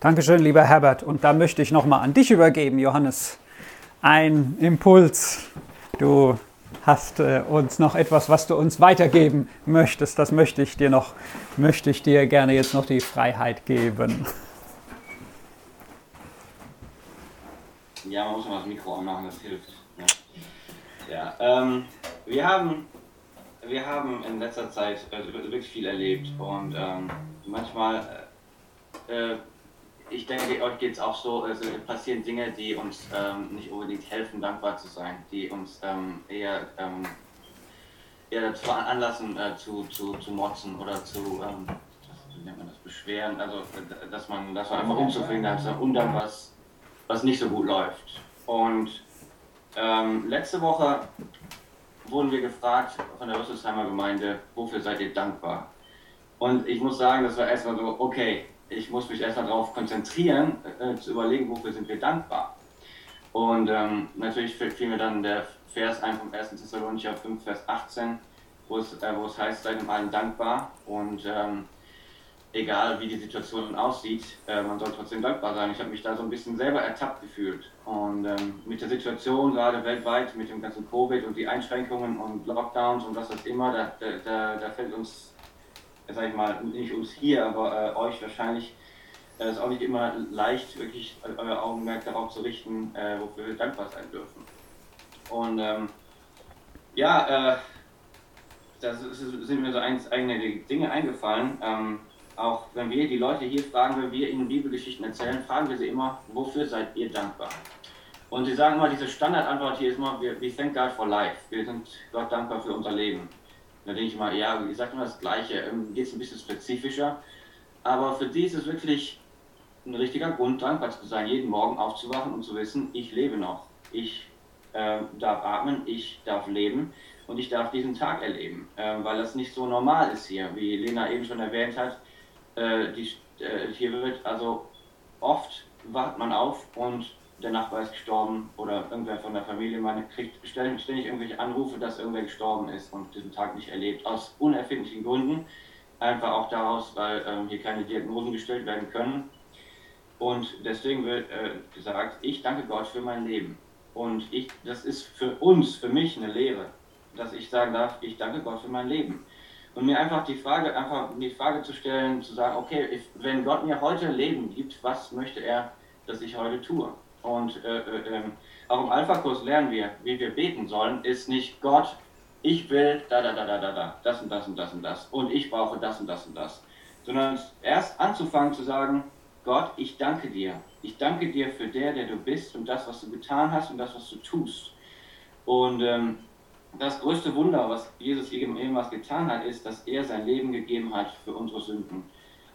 Dankeschön, lieber Herbert. Und da möchte ich nochmal an dich übergeben, Johannes. Ein Impuls. Du hast äh, uns noch etwas, was du uns weitergeben möchtest. Das möchte ich dir noch, möchte ich dir gerne jetzt noch die Freiheit geben. Ja, man muss mal das Mikro anmachen, das hilft. Ne? Ja, ähm, wir haben wir haben in letzter Zeit also wirklich viel erlebt und ähm, manchmal äh, ich denke, euch geht es auch so, also passieren Dinge, die uns ähm, nicht unbedingt helfen, dankbar zu sein, die uns ähm, eher, ähm, eher dazu veranlassen, äh, zu, zu, zu motzen oder zu, ähm, wie nennt man das, beschweren, also dass man, dass man einfach unzufrieden ist und dann was, was nicht so gut läuft. Und ähm, letzte Woche wurden wir gefragt von der Rüsselsheimer Gemeinde, wofür seid ihr dankbar? Und ich muss sagen, das war erstmal so, okay, ich muss mich erstmal darauf konzentrieren, äh, zu überlegen, wofür sind wir dankbar. Und ähm, natürlich fiel mir dann der Vers ein vom 1. Thessalonicher 5, Vers 18, wo es, äh, wo es heißt, seid dem allen dankbar. Und ähm, egal wie die Situation aussieht, äh, man soll trotzdem dankbar sein. Ich habe mich da so ein bisschen selber ertappt gefühlt. Und ähm, mit der Situation gerade weltweit, mit dem ganzen Covid und die Einschränkungen und Lockdowns und was das immer, da, da, da fällt uns sag ich mal, nicht uns hier, aber äh, euch wahrscheinlich, äh, ist auch nicht immer leicht, wirklich euer Augenmerk darauf zu richten, äh, wofür wir dankbar sein dürfen. Und ähm, ja, äh, da sind mir so eigene Dinge eingefallen. Ähm, auch wenn wir die Leute hier fragen, wenn wir ihnen Bibelgeschichten erzählen, fragen wir sie immer, wofür seid ihr dankbar? Und sie sagen immer, diese Standardantwort hier ist immer, we thank God for life. Wir sind Gott dankbar für unser Leben. Da denke ich mal, ja, ich sage immer das Gleiche, ähm, geht es ein bisschen spezifischer. Aber für die ist es wirklich ein richtiger Grund, dankbar zu sein, jeden Morgen aufzuwachen und zu wissen, ich lebe noch. Ich äh, darf atmen, ich darf leben und ich darf diesen Tag erleben, äh, weil das nicht so normal ist hier, wie Lena eben schon erwähnt hat. Äh, die, äh, hier wird also oft wacht man auf und der Nachbar ist gestorben oder irgendwer von der Familie, man kriegt ständig, ständig irgendwelche Anrufe, dass irgendwer gestorben ist und diesen Tag nicht erlebt, aus unerfindlichen Gründen. Einfach auch daraus, weil ähm, hier keine Diagnosen gestellt werden können. Und deswegen wird äh, gesagt, ich danke Gott für mein Leben. Und ich, das ist für uns, für mich eine Lehre, dass ich sagen darf, ich danke Gott für mein Leben. Und mir einfach die Frage, einfach die Frage zu stellen, zu sagen, okay, if, wenn Gott mir heute Leben gibt, was möchte er, dass ich heute tue? Und äh, äh, auch im Alpha-Kurs lernen wir, wie wir beten sollen, ist nicht Gott, ich will da, da, da, da, da, da, das und das und das und das und ich brauche das und das und das. Sondern erst anzufangen zu sagen, Gott, ich danke dir. Ich danke dir für der, der du bist und das, was du getan hast und das, was du tust. Und ähm, das größte Wunder, was Jesus irgendwas getan hat, ist, dass er sein Leben gegeben hat für unsere Sünden.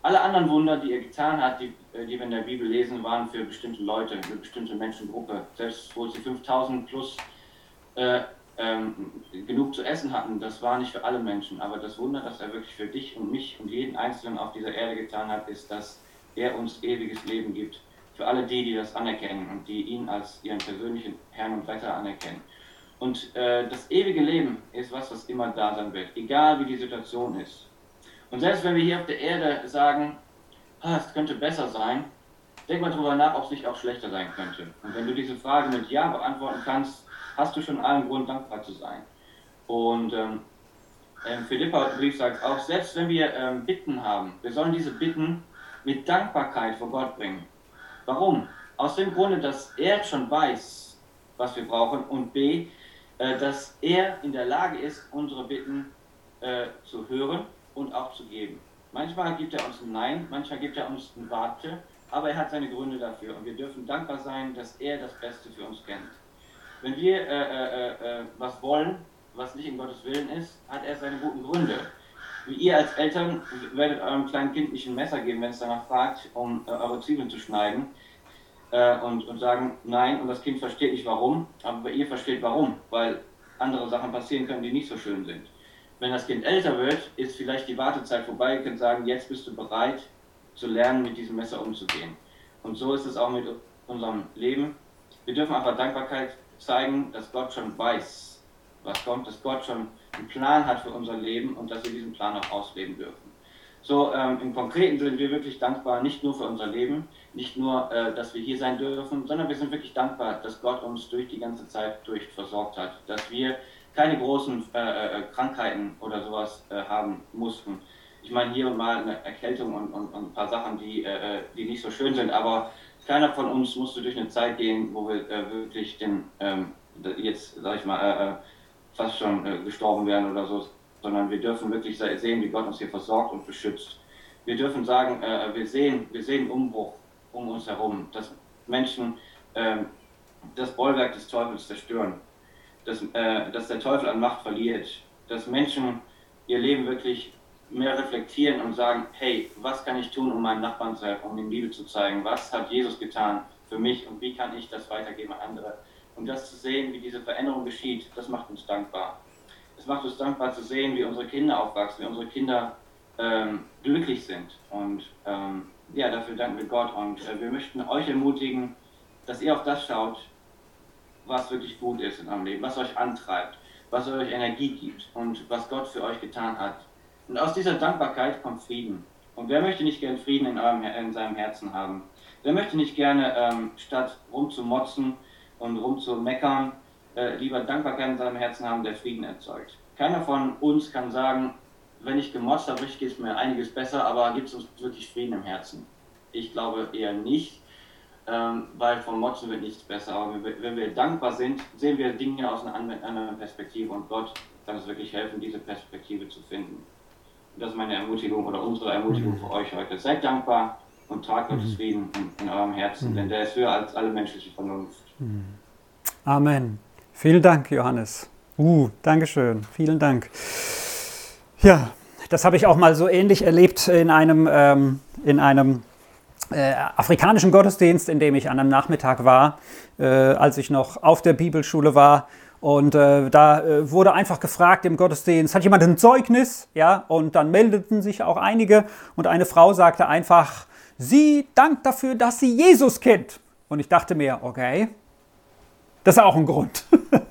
Alle anderen Wunder, die er getan hat, die, äh, die wir in der Bibel lesen, waren für bestimmte Leute, für bestimmte Menschengruppe. Selbst wo sie 5000 plus äh, ähm, genug zu essen hatten, das war nicht für alle Menschen. Aber das Wunder, das er wirklich für dich und mich und jeden Einzelnen auf dieser Erde getan hat, ist, dass er uns ewiges Leben gibt. Für alle die, die das anerkennen und die ihn als ihren persönlichen Herrn und Retter anerkennen. Und äh, das ewige Leben ist was, was immer da sein wird, egal wie die Situation ist. Und selbst wenn wir hier auf der Erde sagen, ah, es könnte besser sein, denk mal darüber nach, ob es nicht auch schlechter sein könnte. Und wenn du diese Frage mit Ja beantworten kannst, hast du schon allen Grund, dankbar zu sein. Und ähm, ähm, Philippa-Brief sagt auch, selbst wenn wir ähm, Bitten haben, wir sollen diese Bitten mit Dankbarkeit vor Gott bringen. Warum? Aus dem Grunde, dass er schon weiß, was wir brauchen und b, äh, dass er in der Lage ist, unsere Bitten äh, zu hören und auch zu geben. Manchmal gibt er uns ein Nein, manchmal gibt er uns ein Warte, aber er hat seine Gründe dafür und wir dürfen dankbar sein, dass er das Beste für uns kennt. Wenn wir äh, äh, äh, was wollen, was nicht in Gottes Willen ist, hat er seine guten Gründe. Wie ihr als Eltern werdet eurem kleinen Kind nicht ein Messer geben, wenn es danach fragt, um äh, eure Zwiebeln zu schneiden äh, und, und sagen Nein und das Kind versteht nicht warum, aber ihr versteht warum, weil andere Sachen passieren können, die nicht so schön sind. Wenn das Kind älter wird, ist vielleicht die Wartezeit vorbei. Ihr könnt sagen, jetzt bist du bereit zu lernen, mit diesem Messer umzugehen. Und so ist es auch mit unserem Leben. Wir dürfen einfach Dankbarkeit zeigen, dass Gott schon weiß, was kommt, dass Gott schon einen Plan hat für unser Leben und dass wir diesen Plan auch ausleben dürfen. So ähm, im Konkreten sind wir wirklich dankbar, nicht nur für unser Leben, nicht nur, äh, dass wir hier sein dürfen, sondern wir sind wirklich dankbar, dass Gott uns durch die ganze Zeit durch versorgt hat, dass wir keine großen äh, äh, Krankheiten oder sowas äh, haben mussten. Ich meine, hier und mal eine Erkältung und, und, und ein paar Sachen, die, äh, äh, die nicht so schön sind, aber keiner von uns musste durch eine Zeit gehen, wo wir wirklich den, ähm, jetzt, sag ich mal, fast schon gestorben wären oder so, sondern wir dürfen wirklich sehen, wie Gott uns hier versorgt und beschützt. Wir dürfen sagen, äh, wir, sehen, wir sehen Umbruch um uns herum, dass Menschen äh, das Bollwerk des Teufels zerstören, dass, äh, dass der Teufel an Macht verliert, dass Menschen ihr Leben wirklich mehr reflektieren und sagen, hey, was kann ich tun, um meinen Nachbarn zu helfen, um ihm Liebe zu zeigen? Was hat Jesus getan für mich und wie kann ich das weitergeben an andere? Und das zu sehen, wie diese Veränderung geschieht, das macht uns dankbar es macht uns dankbar zu sehen, wie unsere Kinder aufwachsen, wie unsere Kinder ähm, glücklich sind. Und ähm, ja, dafür danken wir Gott und äh, wir möchten euch ermutigen, dass ihr auf das schaut, was wirklich gut ist in eurem Leben, was euch antreibt, was euch Energie gibt und was Gott für euch getan hat. Und aus dieser Dankbarkeit kommt Frieden. Und wer möchte nicht gern Frieden in, eurem, in seinem Herzen haben? Wer möchte nicht gerne, ähm, statt rumzumotzen und rumzumeckern, äh, lieber Dankbarkeit in seinem Herzen haben, der Frieden erzeugt. Keiner von uns kann sagen, wenn ich gemotzt habe, geht es mir einiges besser, aber gibt es uns wirklich Frieden im Herzen? Ich glaube eher nicht, ähm, weil vom Motzen wird nichts besser. Aber wenn wir dankbar sind, sehen wir Dinge aus einer anderen Perspektive und Gott kann uns wirklich helfen, diese Perspektive zu finden. Und das ist meine Ermutigung oder unsere Ermutigung für euch heute. Seid dankbar und tragt Gottes mhm. Frieden in, in eurem Herzen, mhm. denn der ist höher als alle menschliche Vernunft. Mhm. Amen. Vielen Dank, Johannes. Uh, Dankeschön. Vielen Dank. Ja, das habe ich auch mal so ähnlich erlebt in einem, ähm, in einem äh, afrikanischen Gottesdienst, in dem ich an einem Nachmittag war, äh, als ich noch auf der Bibelschule war. Und äh, da äh, wurde einfach gefragt im Gottesdienst, hat jemand ein Zeugnis? Ja, und dann meldeten sich auch einige. Und eine Frau sagte einfach, sie dankt dafür, dass sie Jesus kennt. Und ich dachte mir, okay, das ist auch ein Grund.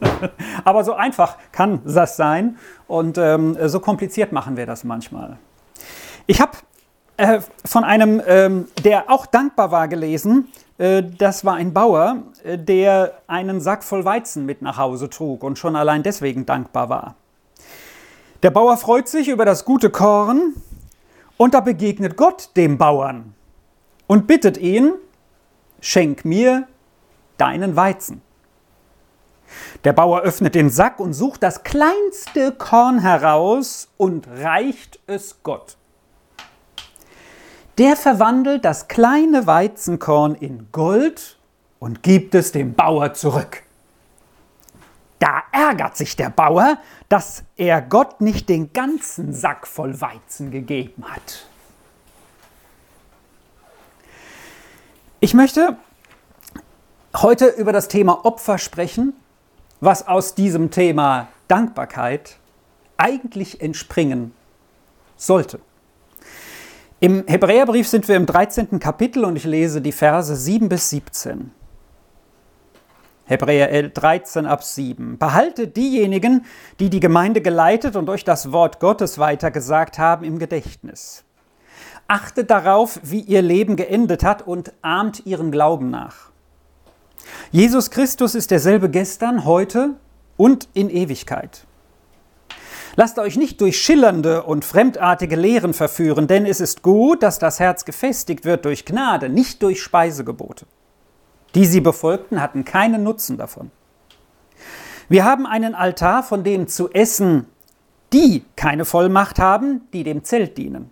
Aber so einfach kann das sein und ähm, so kompliziert machen wir das manchmal. Ich habe äh, von einem, ähm, der auch dankbar war, gelesen. Äh, das war ein Bauer, äh, der einen Sack voll Weizen mit nach Hause trug und schon allein deswegen dankbar war. Der Bauer freut sich über das gute Korn und da begegnet Gott dem Bauern und bittet ihn, schenk mir deinen Weizen. Der Bauer öffnet den Sack und sucht das kleinste Korn heraus und reicht es Gott. Der verwandelt das kleine Weizenkorn in Gold und gibt es dem Bauer zurück. Da ärgert sich der Bauer, dass er Gott nicht den ganzen Sack voll Weizen gegeben hat. Ich möchte heute über das Thema Opfer sprechen was aus diesem Thema Dankbarkeit eigentlich entspringen sollte. Im Hebräerbrief sind wir im 13. Kapitel und ich lese die Verse 7 bis 17. Hebräer 13 ab 7. Behaltet diejenigen, die die Gemeinde geleitet und euch das Wort Gottes weitergesagt haben, im Gedächtnis. Achtet darauf, wie ihr Leben geendet hat und ahmt ihren Glauben nach. Jesus Christus ist derselbe gestern, heute und in Ewigkeit. Lasst euch nicht durch schillernde und fremdartige Lehren verführen, denn es ist gut, dass das Herz gefestigt wird durch Gnade, nicht durch Speisegebote. Die sie befolgten, hatten keinen Nutzen davon. Wir haben einen Altar, von dem zu essen die keine Vollmacht haben, die dem Zelt dienen.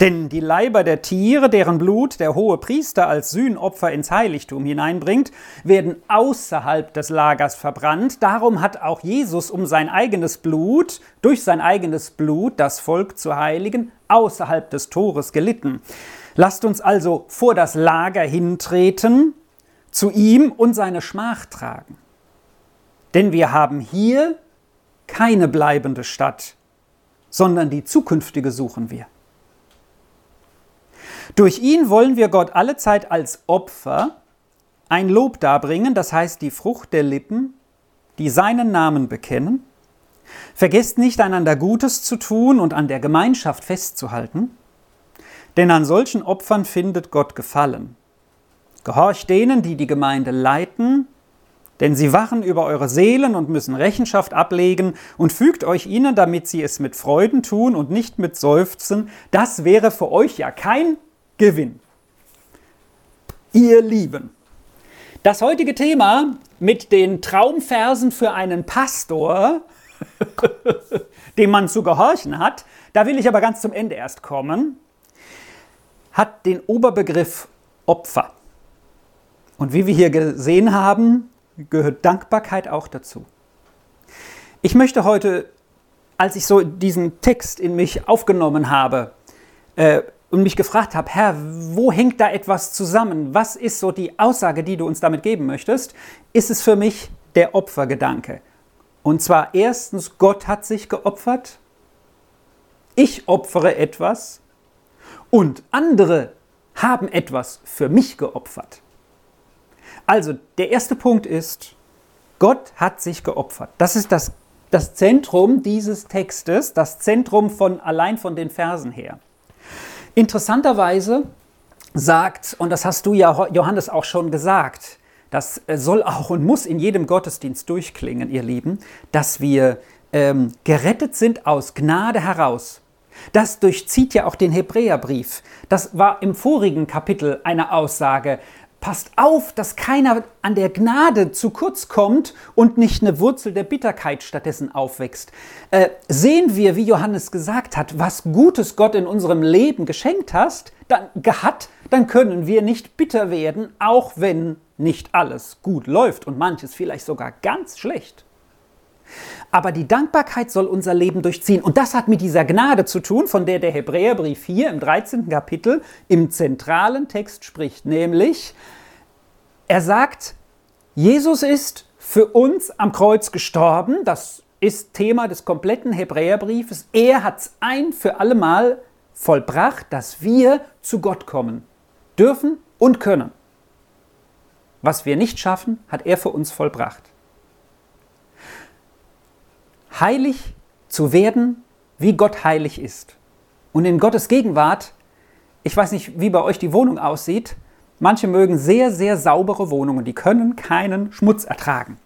Denn die Leiber der Tiere, deren Blut der hohe Priester als Sühnopfer ins Heiligtum hineinbringt, werden außerhalb des Lagers verbrannt. Darum hat auch Jesus um sein eigenes Blut, durch sein eigenes Blut das Volk zu heiligen, außerhalb des Tores gelitten. Lasst uns also vor das Lager hintreten, zu ihm und seine Schmach tragen. Denn wir haben hier keine bleibende Stadt, sondern die zukünftige suchen wir. Durch ihn wollen wir Gott alle Zeit als Opfer ein Lob darbringen, das heißt die Frucht der Lippen, die seinen Namen bekennen. Vergesst nicht, einander Gutes zu tun und an der Gemeinschaft festzuhalten, denn an solchen Opfern findet Gott Gefallen. Gehorcht denen, die die Gemeinde leiten, denn sie wachen über eure Seelen und müssen Rechenschaft ablegen und fügt euch ihnen, damit sie es mit Freuden tun und nicht mit Seufzen. Das wäre für euch ja kein Gewinn. Ihr Lieben, das heutige Thema mit den Traumversen für einen Pastor, dem man zu gehorchen hat, da will ich aber ganz zum Ende erst kommen, hat den Oberbegriff Opfer. Und wie wir hier gesehen haben, gehört Dankbarkeit auch dazu. Ich möchte heute, als ich so diesen Text in mich aufgenommen habe äh, und mich gefragt habe, Herr, wo hängt da etwas zusammen? Was ist so die Aussage, die du uns damit geben möchtest? Ist es für mich der Opfergedanke. Und zwar erstens, Gott hat sich geopfert, ich opfere etwas und andere haben etwas für mich geopfert. Also der erste Punkt ist, Gott hat sich geopfert. Das ist das, das Zentrum dieses Textes, das Zentrum von allein von den Versen her. Interessanterweise sagt, und das hast du ja Johannes auch schon gesagt, das soll auch und muss in jedem Gottesdienst durchklingen, ihr Lieben, dass wir ähm, gerettet sind aus Gnade heraus. Das durchzieht ja auch den Hebräerbrief. Das war im vorigen Kapitel eine Aussage. Passt auf, dass keiner an der Gnade zu kurz kommt und nicht eine Wurzel der Bitterkeit stattdessen aufwächst. Äh, sehen wir, wie Johannes gesagt hat, was Gutes Gott in unserem Leben geschenkt hast, dann, hat, dann können wir nicht bitter werden, auch wenn nicht alles gut läuft und manches vielleicht sogar ganz schlecht. Aber die Dankbarkeit soll unser Leben durchziehen. Und das hat mit dieser Gnade zu tun, von der der Hebräerbrief hier im 13. Kapitel im zentralen Text spricht. Nämlich, er sagt, Jesus ist für uns am Kreuz gestorben. Das ist Thema des kompletten Hebräerbriefes. Er hat es ein für allemal vollbracht, dass wir zu Gott kommen dürfen und können. Was wir nicht schaffen, hat er für uns vollbracht heilig zu werden, wie Gott heilig ist. Und in Gottes Gegenwart, ich weiß nicht, wie bei euch die Wohnung aussieht, manche mögen sehr, sehr saubere Wohnungen, die können keinen Schmutz ertragen.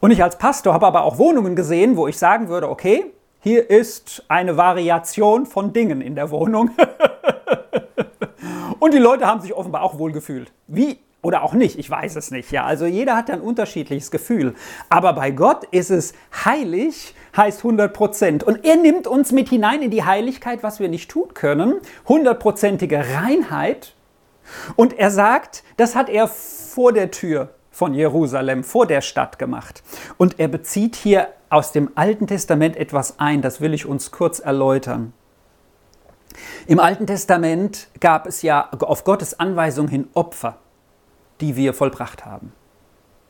Und ich als Pastor habe aber auch Wohnungen gesehen, wo ich sagen würde, okay, hier ist eine Variation von Dingen in der Wohnung. Und die Leute haben sich offenbar auch wohl gefühlt. Wie oder auch nicht, ich weiß es nicht. Ja, also jeder hat ein unterschiedliches Gefühl. Aber bei Gott ist es heilig, heißt 100 Prozent. Und er nimmt uns mit hinein in die Heiligkeit, was wir nicht tun können. Hundertprozentige Reinheit. Und er sagt, das hat er vor der Tür von Jerusalem, vor der Stadt gemacht. Und er bezieht hier aus dem Alten Testament etwas ein, das will ich uns kurz erläutern. Im Alten Testament gab es ja auf Gottes Anweisung hin Opfer die wir vollbracht haben,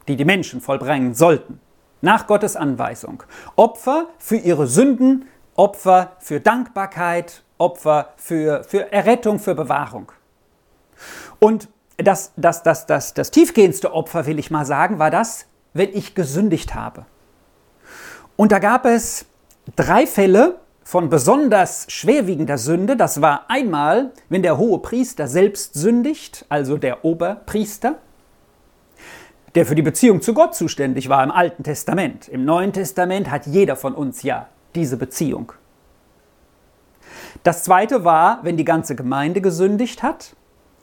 die die Menschen vollbringen sollten, nach Gottes Anweisung. Opfer für ihre Sünden, Opfer für Dankbarkeit, Opfer für, für Errettung, für Bewahrung. Und das, das, das, das, das tiefgehendste Opfer, will ich mal sagen, war das, wenn ich gesündigt habe. Und da gab es drei Fälle von besonders schwerwiegender Sünde. Das war einmal, wenn der hohe Priester selbst sündigt, also der Oberpriester der für die Beziehung zu Gott zuständig war im Alten Testament. Im Neuen Testament hat jeder von uns ja diese Beziehung. Das zweite war, wenn die ganze Gemeinde gesündigt hat,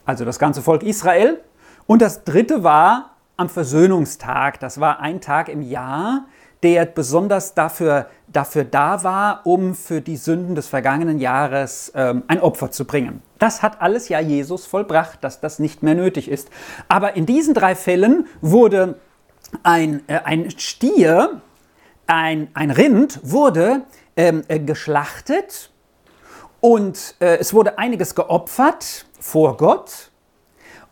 also das ganze Volk Israel. Und das dritte war am Versöhnungstag. Das war ein Tag im Jahr, der besonders dafür, dafür da war, um für die Sünden des vergangenen Jahres ähm, ein Opfer zu bringen. Das hat alles ja Jesus vollbracht, dass das nicht mehr nötig ist. Aber in diesen drei Fällen wurde ein, äh, ein Stier, ein, ein Rind, wurde ähm, äh, geschlachtet und äh, es wurde einiges geopfert vor Gott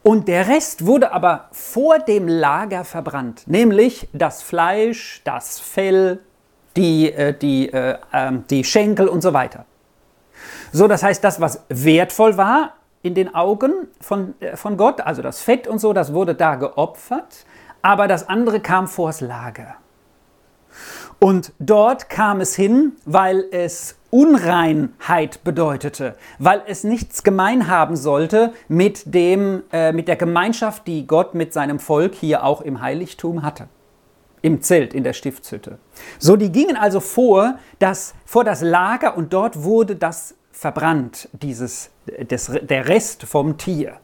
und der Rest wurde aber vor dem Lager verbrannt, nämlich das Fleisch, das Fell, die, äh, die, äh, ähm, die Schenkel und so weiter. So, das heißt, das, was wertvoll war in den Augen von, äh, von Gott, also das Fett und so, das wurde da geopfert, aber das andere kam vors Lager. Und dort kam es hin, weil es Unreinheit bedeutete, weil es nichts gemein haben sollte mit, dem, äh, mit der Gemeinschaft, die Gott mit seinem Volk hier auch im Heiligtum hatte. Im Zelt, in der Stiftshütte. So, die gingen also vor, das, vor das Lager und dort wurde das verbrannt, dieses, des, der Rest vom Tier.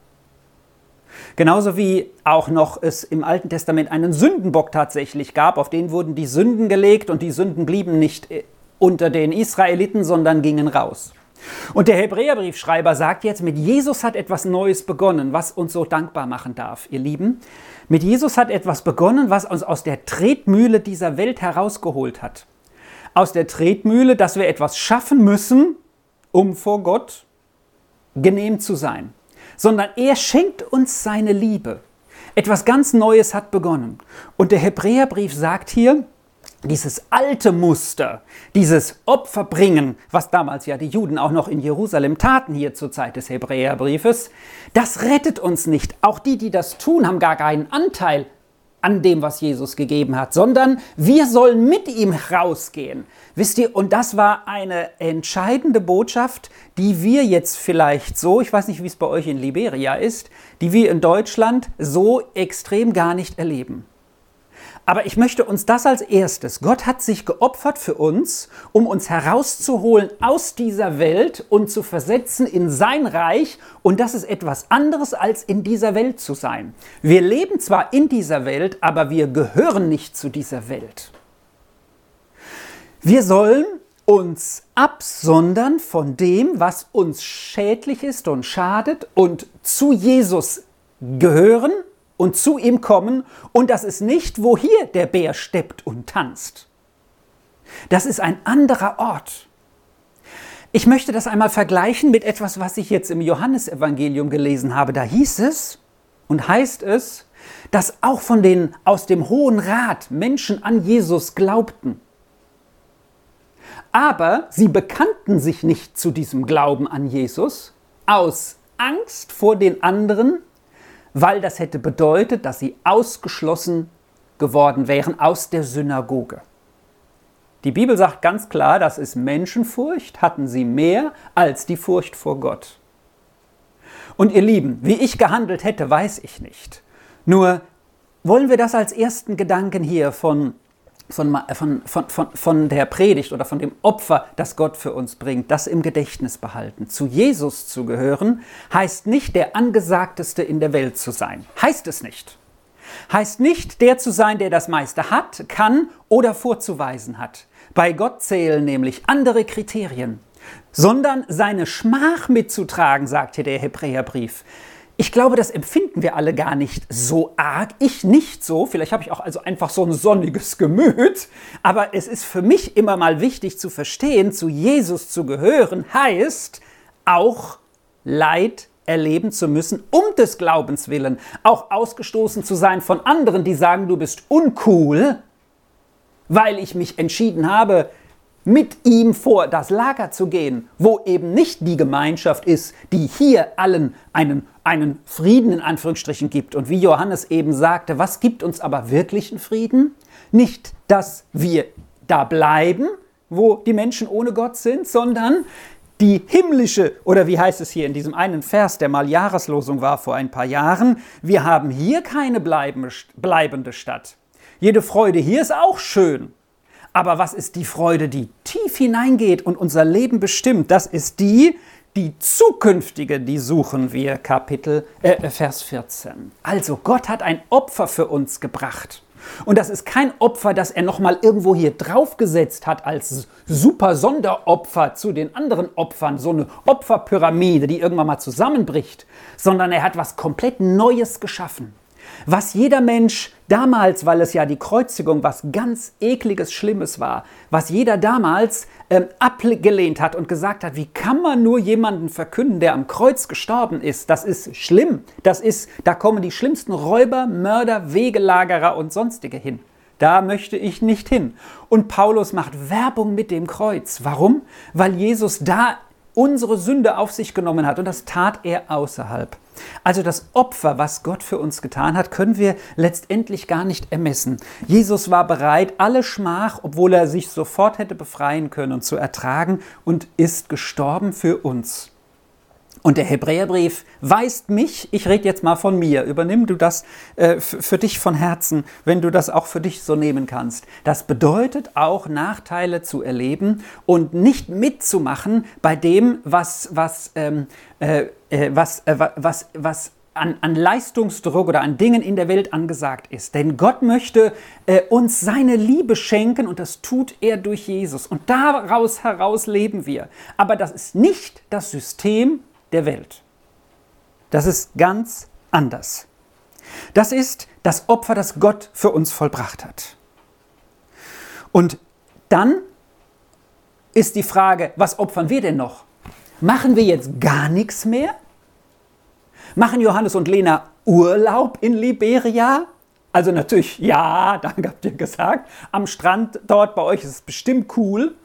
Genauso wie auch noch es im Alten Testament einen Sündenbock tatsächlich gab, auf den wurden die Sünden gelegt und die Sünden blieben nicht äh, unter den Israeliten, sondern gingen raus. Und der Hebräerbriefschreiber sagt jetzt, mit Jesus hat etwas Neues begonnen, was uns so dankbar machen darf, ihr Lieben. Mit Jesus hat etwas begonnen, was uns aus der Tretmühle dieser Welt herausgeholt hat. Aus der Tretmühle, dass wir etwas schaffen müssen, um vor Gott genehm zu sein sondern er schenkt uns seine Liebe. Etwas ganz Neues hat begonnen. Und der Hebräerbrief sagt hier, dieses alte Muster, dieses Opferbringen, was damals ja die Juden auch noch in Jerusalem taten, hier zur Zeit des Hebräerbriefes, das rettet uns nicht. Auch die, die das tun, haben gar keinen Anteil an dem, was Jesus gegeben hat, sondern wir sollen mit ihm rausgehen. Wisst ihr, und das war eine entscheidende Botschaft, die wir jetzt vielleicht so, ich weiß nicht, wie es bei euch in Liberia ist, die wir in Deutschland so extrem gar nicht erleben. Aber ich möchte uns das als erstes. Gott hat sich geopfert für uns, um uns herauszuholen aus dieser Welt und zu versetzen in sein Reich. Und das ist etwas anderes, als in dieser Welt zu sein. Wir leben zwar in dieser Welt, aber wir gehören nicht zu dieser Welt. Wir sollen uns absondern von dem, was uns schädlich ist und schadet und zu Jesus gehören und zu ihm kommen und das ist nicht, wo hier der Bär steppt und tanzt. Das ist ein anderer Ort. Ich möchte das einmal vergleichen mit etwas, was ich jetzt im Johannesevangelium gelesen habe. Da hieß es und heißt es, dass auch von den aus dem Hohen Rat Menschen an Jesus glaubten. Aber sie bekannten sich nicht zu diesem Glauben an Jesus aus Angst vor den anderen weil das hätte bedeutet, dass sie ausgeschlossen geworden wären aus der Synagoge. Die Bibel sagt ganz klar, das ist Menschenfurcht, hatten sie mehr als die Furcht vor Gott. Und ihr Lieben, wie ich gehandelt hätte, weiß ich nicht. Nur wollen wir das als ersten Gedanken hier von von, von, von, von, von der Predigt oder von dem Opfer, das Gott für uns bringt, das im Gedächtnis behalten. Zu Jesus zu gehören, heißt nicht der angesagteste in der Welt zu sein. Heißt es nicht. Heißt nicht der zu sein, der das meiste hat, kann oder vorzuweisen hat. Bei Gott zählen nämlich andere Kriterien, sondern seine Schmach mitzutragen, sagt hier der Hebräerbrief. Ich glaube, das empfinden wir alle gar nicht so arg. Ich nicht so. Vielleicht habe ich auch also einfach so ein sonniges Gemüt. Aber es ist für mich immer mal wichtig zu verstehen, zu Jesus zu gehören heißt auch Leid erleben zu müssen, um des Glaubens willen. Auch ausgestoßen zu sein von anderen, die sagen, du bist uncool, weil ich mich entschieden habe, mit ihm vor das Lager zu gehen, wo eben nicht die Gemeinschaft ist, die hier allen einen, einen Frieden in Anführungsstrichen gibt. Und wie Johannes eben sagte, was gibt uns aber wirklichen Frieden? Nicht, dass wir da bleiben, wo die Menschen ohne Gott sind, sondern die himmlische, oder wie heißt es hier in diesem einen Vers, der mal Jahreslosung war vor ein paar Jahren, wir haben hier keine bleibende Stadt. Jede Freude hier ist auch schön, aber was ist die Freude, die tief hineingeht und unser Leben bestimmt? Das ist die, die zukünftige, die suchen wir, Kapitel, äh, Vers 14. Also Gott hat ein Opfer für uns gebracht. Und das ist kein Opfer, das er nochmal irgendwo hier draufgesetzt hat als super Sonderopfer zu den anderen Opfern, so eine Opferpyramide, die irgendwann mal zusammenbricht, sondern er hat was komplett Neues geschaffen was jeder Mensch damals, weil es ja die Kreuzigung was ganz ekliges, schlimmes war, was jeder damals ähm, abgelehnt hat und gesagt hat, wie kann man nur jemanden verkünden, der am Kreuz gestorben ist? Das ist schlimm. Das ist, da kommen die schlimmsten Räuber, Mörder, Wegelagerer und sonstige hin. Da möchte ich nicht hin. Und Paulus macht Werbung mit dem Kreuz. Warum? Weil Jesus da unsere Sünde auf sich genommen hat und das tat er außerhalb Also das Opfer, was Gott für uns getan hat, können wir letztendlich gar nicht ermessen. Jesus war bereit, alle Schmach, obwohl er sich sofort hätte befreien können, zu ertragen und ist gestorben für uns. Und der Hebräerbrief weist mich, ich rede jetzt mal von mir, übernimm du das äh, für dich von Herzen, wenn du das auch für dich so nehmen kannst. Das bedeutet auch Nachteile zu erleben und nicht mitzumachen bei dem, was, was, ähm, äh, äh was, äh, was, was an, an, Leistungsdruck oder an Dingen in der Welt angesagt ist. Denn Gott möchte äh, uns seine Liebe schenken und das tut er durch Jesus. Und daraus heraus leben wir. Aber das ist nicht das System der Welt. Das ist ganz anders. Das ist das Opfer, das Gott für uns vollbracht hat. Und dann ist die Frage, was opfern wir denn noch? Machen wir jetzt gar nichts mehr? Machen Johannes und Lena Urlaub in Liberia? Also natürlich, ja, da habt ihr gesagt, am Strand dort bei euch ist es bestimmt cool.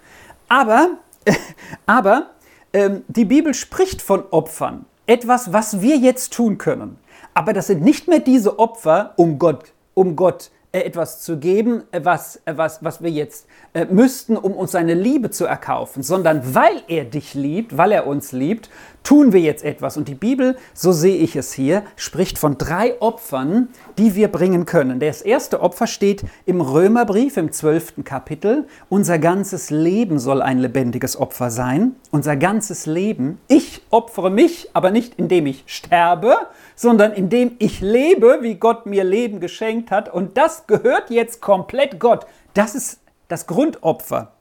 Aber, aber ähm, die Bibel spricht von Opfern. Etwas, was wir jetzt tun können. Aber das sind nicht mehr diese Opfer, um Gott, um Gott etwas zu geben, äh, was, äh, was, was wir jetzt müssten, um uns seine Liebe zu erkaufen, sondern weil er dich liebt, weil er uns liebt, tun wir jetzt etwas. Und die Bibel, so sehe ich es hier, spricht von drei Opfern, die wir bringen können. Das erste Opfer steht im Römerbrief im zwölften Kapitel. Unser ganzes Leben soll ein lebendiges Opfer sein. Unser ganzes Leben. Ich opfere mich, aber nicht indem ich sterbe, sondern indem ich lebe, wie Gott mir Leben geschenkt hat. Und das gehört jetzt komplett Gott. Das ist das Grundopfer.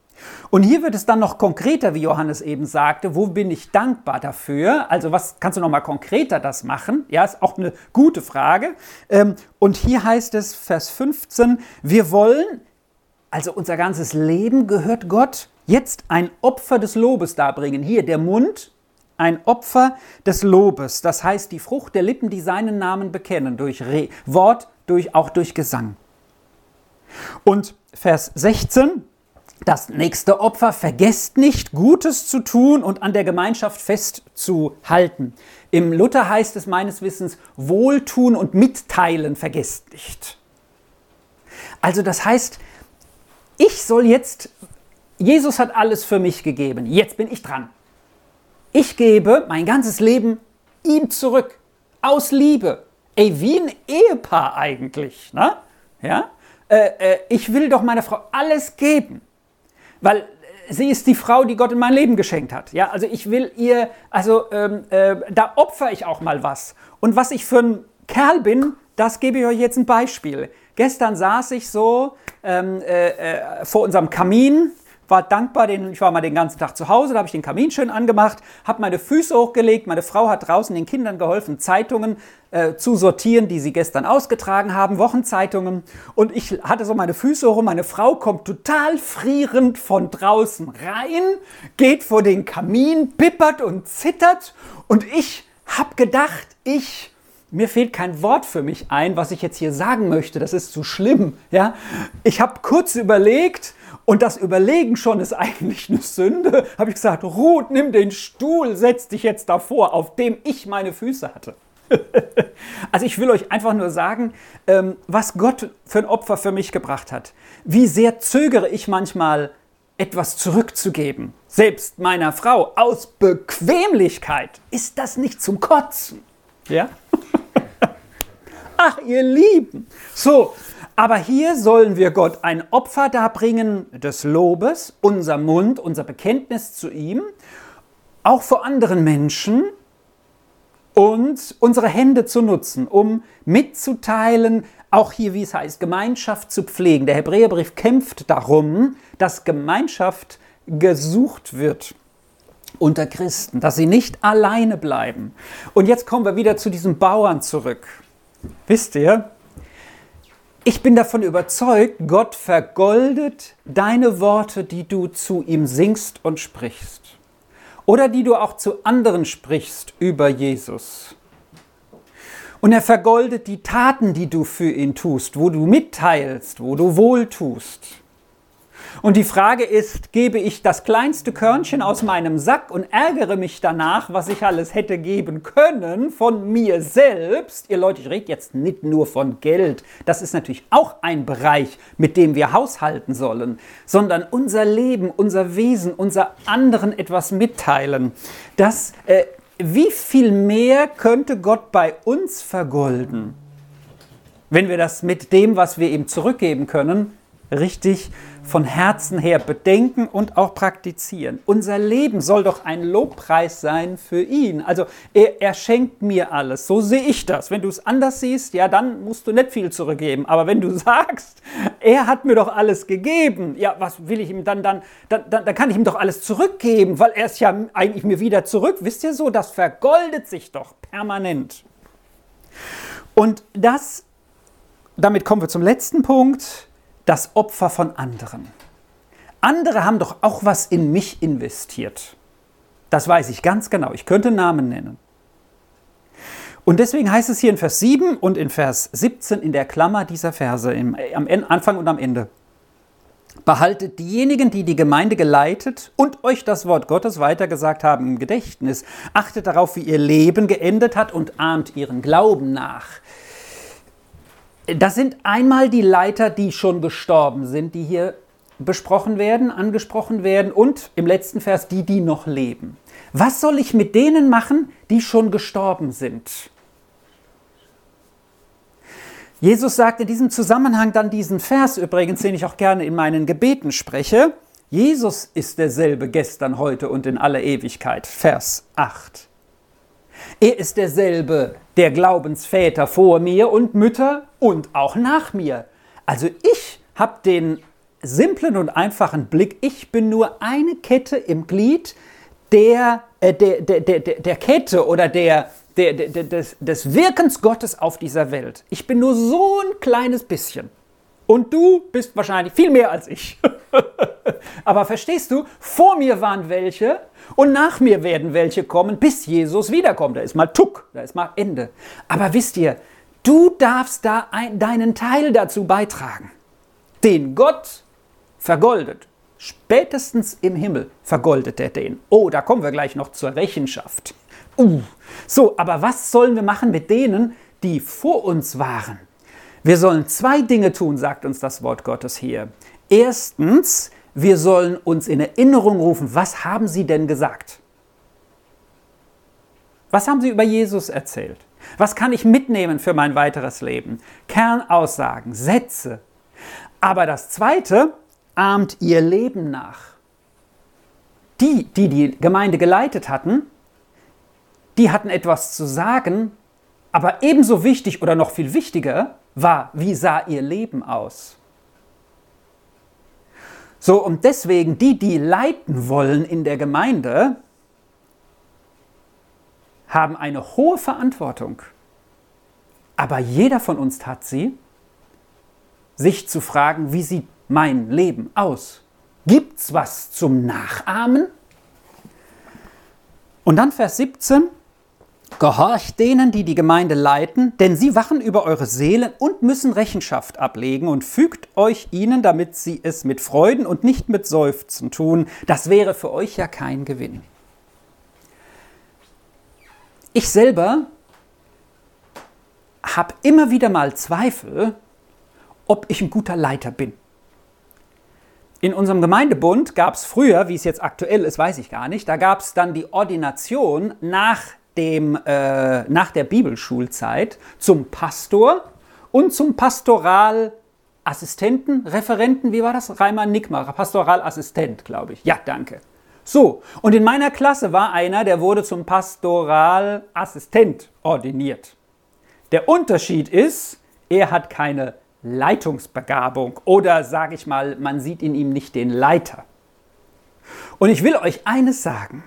Und hier wird es dann noch konkreter, wie Johannes eben sagte, wo bin ich dankbar dafür? Also was kannst du noch mal konkreter das machen? Ja, ist auch eine gute Frage. Ähm, und hier heißt es, Vers 15, wir wollen, also unser ganzes Leben gehört Gott, jetzt ein Opfer des Lobes darbringen. Hier der Mund, ein Opfer des Lobes. Das heißt, die Frucht der Lippen, die seinen Namen bekennen, durch Re Wort, durch, auch durch Gesang. Und Vers 16, das nächste Opfer, vergesst nicht, Gutes zu tun und an der Gemeinschaft festzuhalten. Im Luther heißt es meines Wissens, Wohltun und Mitteilen vergesst nicht. Also das heißt, ich soll jetzt, Jesus hat alles für mich gegeben, jetzt bin ich dran. Ich gebe mein ganzes Leben ihm zurück, aus Liebe. Ey, wie ein Ehepaar eigentlich, ne? Ja? Äh, äh, ich will doch meiner Frau alles geben, weil sie ist die Frau, die Gott in mein Leben geschenkt hat. Ja, also ich will ihr, also ähm, äh, da opfer ich auch mal was. Und was ich für ein Kerl bin, das gebe ich euch jetzt ein Beispiel. Gestern saß ich so ähm, äh, äh, vor unserem Kamin war dankbar, den, ich war mal den ganzen Tag zu Hause, da habe ich den Kamin schön angemacht, habe meine Füße hochgelegt, meine Frau hat draußen den Kindern geholfen, Zeitungen äh, zu sortieren, die sie gestern ausgetragen haben, Wochenzeitungen. Und ich hatte so meine Füße hoch und meine Frau kommt total frierend von draußen rein, geht vor den Kamin, pippert und zittert und ich habe gedacht, ich mir fehlt kein Wort für mich ein, was ich jetzt hier sagen möchte. Das ist zu schlimm. Ja? Ich habe kurz überlegt, und das Überlegen schon ist eigentlich eine Sünde, habe ich gesagt, Ruth, nimm den Stuhl, setz dich jetzt davor, auf dem ich meine Füße hatte. also ich will euch einfach nur sagen, ähm, was Gott für ein Opfer für mich gebracht hat. Wie sehr zögere ich manchmal, etwas zurückzugeben. Selbst meiner Frau aus Bequemlichkeit. Ist das nicht zum Kotzen? Ja? Ach, ihr Lieben. So, aber hier sollen wir Gott ein Opfer darbringen des Lobes, unser Mund, unser Bekenntnis zu ihm, auch vor anderen Menschen und unsere Hände zu nutzen, um mitzuteilen, auch hier, wie es heißt, Gemeinschaft zu pflegen. Der Hebräerbrief kämpft darum, dass Gemeinschaft gesucht wird unter Christen, dass sie nicht alleine bleiben. Und jetzt kommen wir wieder zu diesen Bauern zurück. Wisst ihr, ich bin davon überzeugt, Gott vergoldet deine Worte, die du zu ihm singst und sprichst. Oder die du auch zu anderen sprichst über Jesus. Und er vergoldet die Taten, die du für ihn tust, wo du mitteilst, wo du wohltust. Und die Frage ist, gebe ich das kleinste Körnchen aus meinem Sack und ärgere mich danach, was ich alles hätte geben können von mir selbst? Ihr Leute, ich rede jetzt nicht nur von Geld. Das ist natürlich auch ein Bereich, mit dem wir haushalten sollen, sondern unser Leben, unser Wesen, unser anderen etwas mitteilen. Das, äh, wie viel mehr könnte Gott bei uns vergolden, wenn wir das mit dem, was wir ihm zurückgeben können, richtig von Herzen her bedenken und auch praktizieren. Unser Leben soll doch ein Lobpreis sein für ihn. Also er, er schenkt mir alles. So sehe ich das. Wenn du es anders siehst, ja, dann musst du nicht viel zurückgeben. Aber wenn du sagst, er hat mir doch alles gegeben, ja, was will ich ihm dann, dann, dann, dann, dann kann ich ihm doch alles zurückgeben, weil er es ja eigentlich mir wieder zurück. Wisst ihr so, das vergoldet sich doch permanent. Und das, damit kommen wir zum letzten Punkt das Opfer von anderen. Andere haben doch auch was in mich investiert. Das weiß ich ganz genau. Ich könnte Namen nennen. Und deswegen heißt es hier in Vers 7 und in Vers 17 in der Klammer dieser Verse, im, am Anfang und am Ende. Behaltet diejenigen, die die Gemeinde geleitet und euch das Wort Gottes weitergesagt haben, im Gedächtnis. Achtet darauf, wie ihr Leben geendet hat und ahmt ihren Glauben nach. Das sind einmal die Leiter, die schon gestorben sind, die hier besprochen werden, angesprochen werden und im letzten Vers die, die noch leben. Was soll ich mit denen machen, die schon gestorben sind? Jesus sagt in diesem Zusammenhang dann diesen Vers übrigens, den ich auch gerne in meinen Gebeten spreche. Jesus ist derselbe gestern, heute und in aller Ewigkeit. Vers 8. Er ist derselbe der Glaubensväter vor mir und Mütter und auch nach mir. Also ich habe den simplen und einfachen Blick, ich bin nur eine Kette im Glied der, äh, der, der, der, der Kette oder der, der, der, des, des Wirkens Gottes auf dieser Welt. Ich bin nur so ein kleines bisschen. Und du bist wahrscheinlich viel mehr als ich. Aber verstehst du, vor mir waren welche und nach mir werden welche kommen, bis Jesus wiederkommt. Da ist mal Tuck, da ist mal Ende. Aber wisst ihr, du darfst da ein, deinen Teil dazu beitragen, den Gott vergoldet. Spätestens im Himmel vergoldet er den. Oh, da kommen wir gleich noch zur Rechenschaft. Uh, so, aber was sollen wir machen mit denen, die vor uns waren? Wir sollen zwei Dinge tun, sagt uns das Wort Gottes hier. Erstens, wir sollen uns in Erinnerung rufen, was haben sie denn gesagt? Was haben sie über Jesus erzählt? Was kann ich mitnehmen für mein weiteres Leben? Kernaussagen, Sätze. Aber das Zweite, ahmt ihr Leben nach. Die, die die Gemeinde geleitet hatten, die hatten etwas zu sagen, aber ebenso wichtig oder noch viel wichtiger war, wie sah ihr Leben aus? So, und deswegen die, die leiten wollen in der Gemeinde, haben eine hohe Verantwortung. Aber jeder von uns hat sie, sich zu fragen, wie sieht mein Leben aus? Gibt's was zum Nachahmen? Und dann Vers 17, Gehorcht denen, die die Gemeinde leiten, denn sie wachen über eure Seelen und müssen Rechenschaft ablegen und fügt euch ihnen, damit sie es mit Freuden und nicht mit Seufzen tun. Das wäre für euch ja kein Gewinn. Ich selber habe immer wieder mal Zweifel, ob ich ein guter Leiter bin. In unserem Gemeindebund gab es früher, wie es jetzt aktuell ist, weiß ich gar nicht, da gab es dann die Ordination nach dem, äh, nach der Bibelschulzeit zum Pastor und zum Pastoralassistenten, Referenten, wie war das? Reimann Nickmar, Pastoralassistent, glaube ich. Ja, danke. So, und in meiner Klasse war einer, der wurde zum Pastoralassistent ordiniert. Der Unterschied ist, er hat keine Leitungsbegabung oder sage ich mal, man sieht in ihm nicht den Leiter. Und ich will euch eines sagen.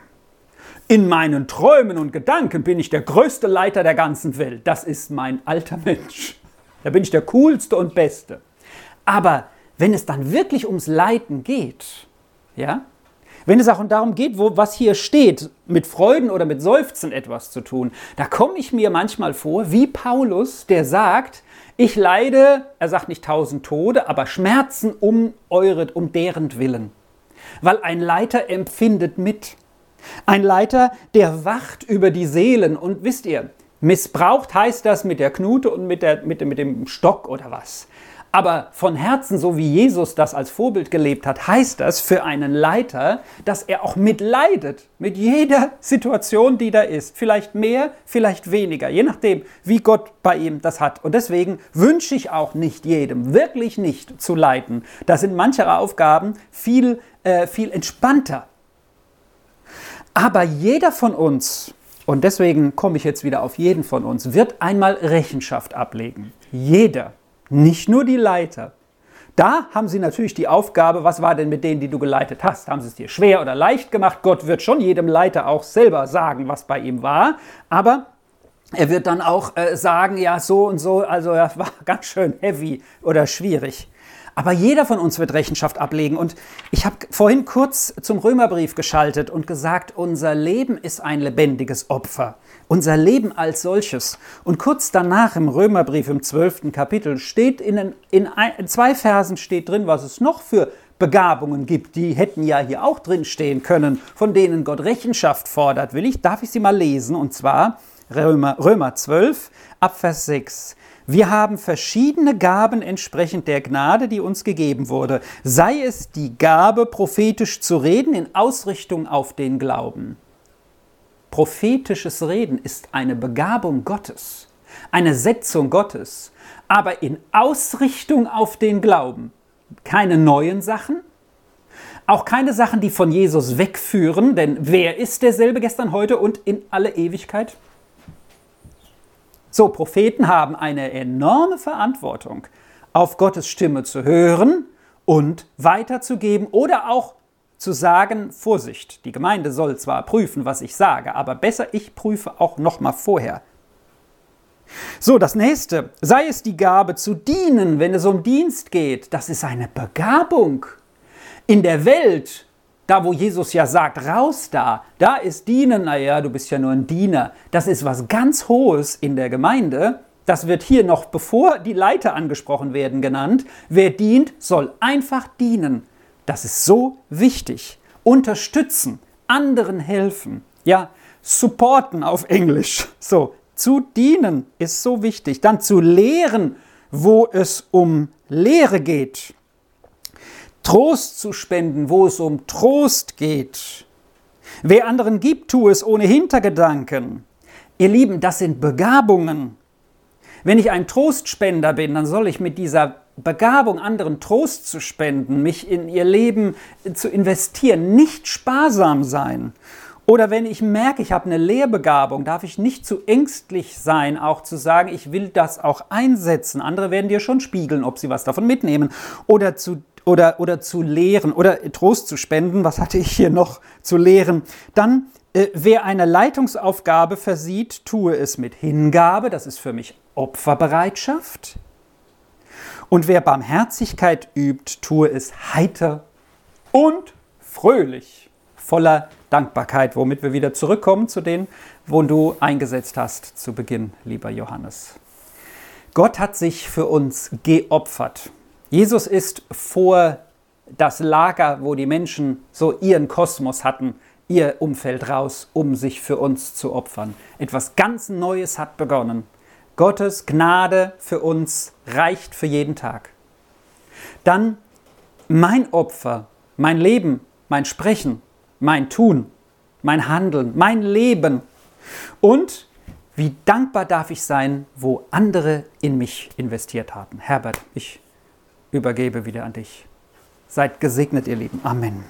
In meinen Träumen und Gedanken bin ich der größte Leiter der ganzen Welt. Das ist mein alter Mensch. Da bin ich der coolste und beste. Aber wenn es dann wirklich ums Leiten geht, ja, wenn es auch darum geht, wo, was hier steht, mit Freuden oder mit Seufzen etwas zu tun, da komme ich mir manchmal vor wie Paulus, der sagt, ich leide, er sagt nicht tausend Tode, aber Schmerzen um eure, um deren Willen. Weil ein Leiter empfindet mit. Ein Leiter, der wacht über die Seelen. Und wisst ihr, missbraucht heißt das mit der Knute und mit, der, mit, mit dem Stock oder was. Aber von Herzen, so wie Jesus das als Vorbild gelebt hat, heißt das für einen Leiter, dass er auch mitleidet mit jeder Situation, die da ist. Vielleicht mehr, vielleicht weniger, je nachdem, wie Gott bei ihm das hat. Und deswegen wünsche ich auch nicht jedem, wirklich nicht zu leiden. Da sind manche Aufgaben viel, äh, viel entspannter. Aber jeder von uns, und deswegen komme ich jetzt wieder auf jeden von uns, wird einmal Rechenschaft ablegen. Jeder. Nicht nur die Leiter. Da haben sie natürlich die Aufgabe, was war denn mit denen, die du geleitet hast? Haben sie es dir schwer oder leicht gemacht? Gott wird schon jedem Leiter auch selber sagen, was bei ihm war. Aber er wird dann auch äh, sagen, ja, so und so, also das war ganz schön heavy oder schwierig. Aber jeder von uns wird Rechenschaft ablegen. Und ich habe vorhin kurz zum Römerbrief geschaltet und gesagt, unser Leben ist ein lebendiges Opfer. Unser Leben als solches. Und kurz danach im Römerbrief im 12. Kapitel steht in, in, ein, in zwei Versen steht drin, was es noch für Begabungen gibt. Die hätten ja hier auch drin stehen können, von denen Gott Rechenschaft fordert. Will ich, darf ich sie mal lesen? Und zwar Römer, Römer 12, Abvers 6. Wir haben verschiedene Gaben entsprechend der Gnade, die uns gegeben wurde. Sei es die Gabe, prophetisch zu reden in Ausrichtung auf den Glauben. Prophetisches Reden ist eine Begabung Gottes, eine Setzung Gottes, aber in Ausrichtung auf den Glauben. Keine neuen Sachen, auch keine Sachen, die von Jesus wegführen, denn wer ist derselbe gestern, heute und in alle Ewigkeit? So, Propheten haben eine enorme Verantwortung, auf Gottes Stimme zu hören und weiterzugeben oder auch zu sagen, Vorsicht, die Gemeinde soll zwar prüfen, was ich sage, aber besser ich prüfe auch noch mal vorher. So, das nächste, sei es die Gabe zu dienen, wenn es um Dienst geht, das ist eine Begabung. In der Welt da, wo Jesus ja sagt, raus da, da ist Dienen, naja, du bist ja nur ein Diener. Das ist was ganz Hohes in der Gemeinde. Das wird hier noch, bevor die Leiter angesprochen werden, genannt. Wer dient, soll einfach dienen. Das ist so wichtig. Unterstützen, anderen helfen. Ja, supporten auf Englisch. So, zu dienen ist so wichtig. Dann zu lehren, wo es um Lehre geht. Trost zu spenden, wo es um Trost geht. Wer anderen gibt, tue es ohne Hintergedanken. Ihr Lieben, das sind Begabungen. Wenn ich ein Trostspender bin, dann soll ich mit dieser Begabung, anderen Trost zu spenden, mich in ihr Leben zu investieren, nicht sparsam sein. Oder wenn ich merke, ich habe eine Lehrbegabung, darf ich nicht zu ängstlich sein, auch zu sagen, ich will das auch einsetzen. Andere werden dir schon spiegeln, ob sie was davon mitnehmen. Oder zu oder, oder zu lehren oder Trost zu spenden, was hatte ich hier noch zu lehren, dann äh, wer eine Leitungsaufgabe versieht, tue es mit Hingabe, das ist für mich Opferbereitschaft. Und wer Barmherzigkeit übt, tue es heiter und fröhlich, voller Dankbarkeit, womit wir wieder zurückkommen zu denen, wo du eingesetzt hast zu Beginn, lieber Johannes. Gott hat sich für uns geopfert. Jesus ist vor das Lager, wo die Menschen so ihren Kosmos hatten, ihr Umfeld raus, um sich für uns zu opfern. Etwas ganz Neues hat begonnen. Gottes Gnade für uns reicht für jeden Tag. Dann mein Opfer, mein Leben, mein Sprechen, mein Tun, mein Handeln, mein Leben. Und wie dankbar darf ich sein, wo andere in mich investiert haben. Herbert, ich übergebe wieder an dich. Seid gesegnet, ihr Lieben. Amen.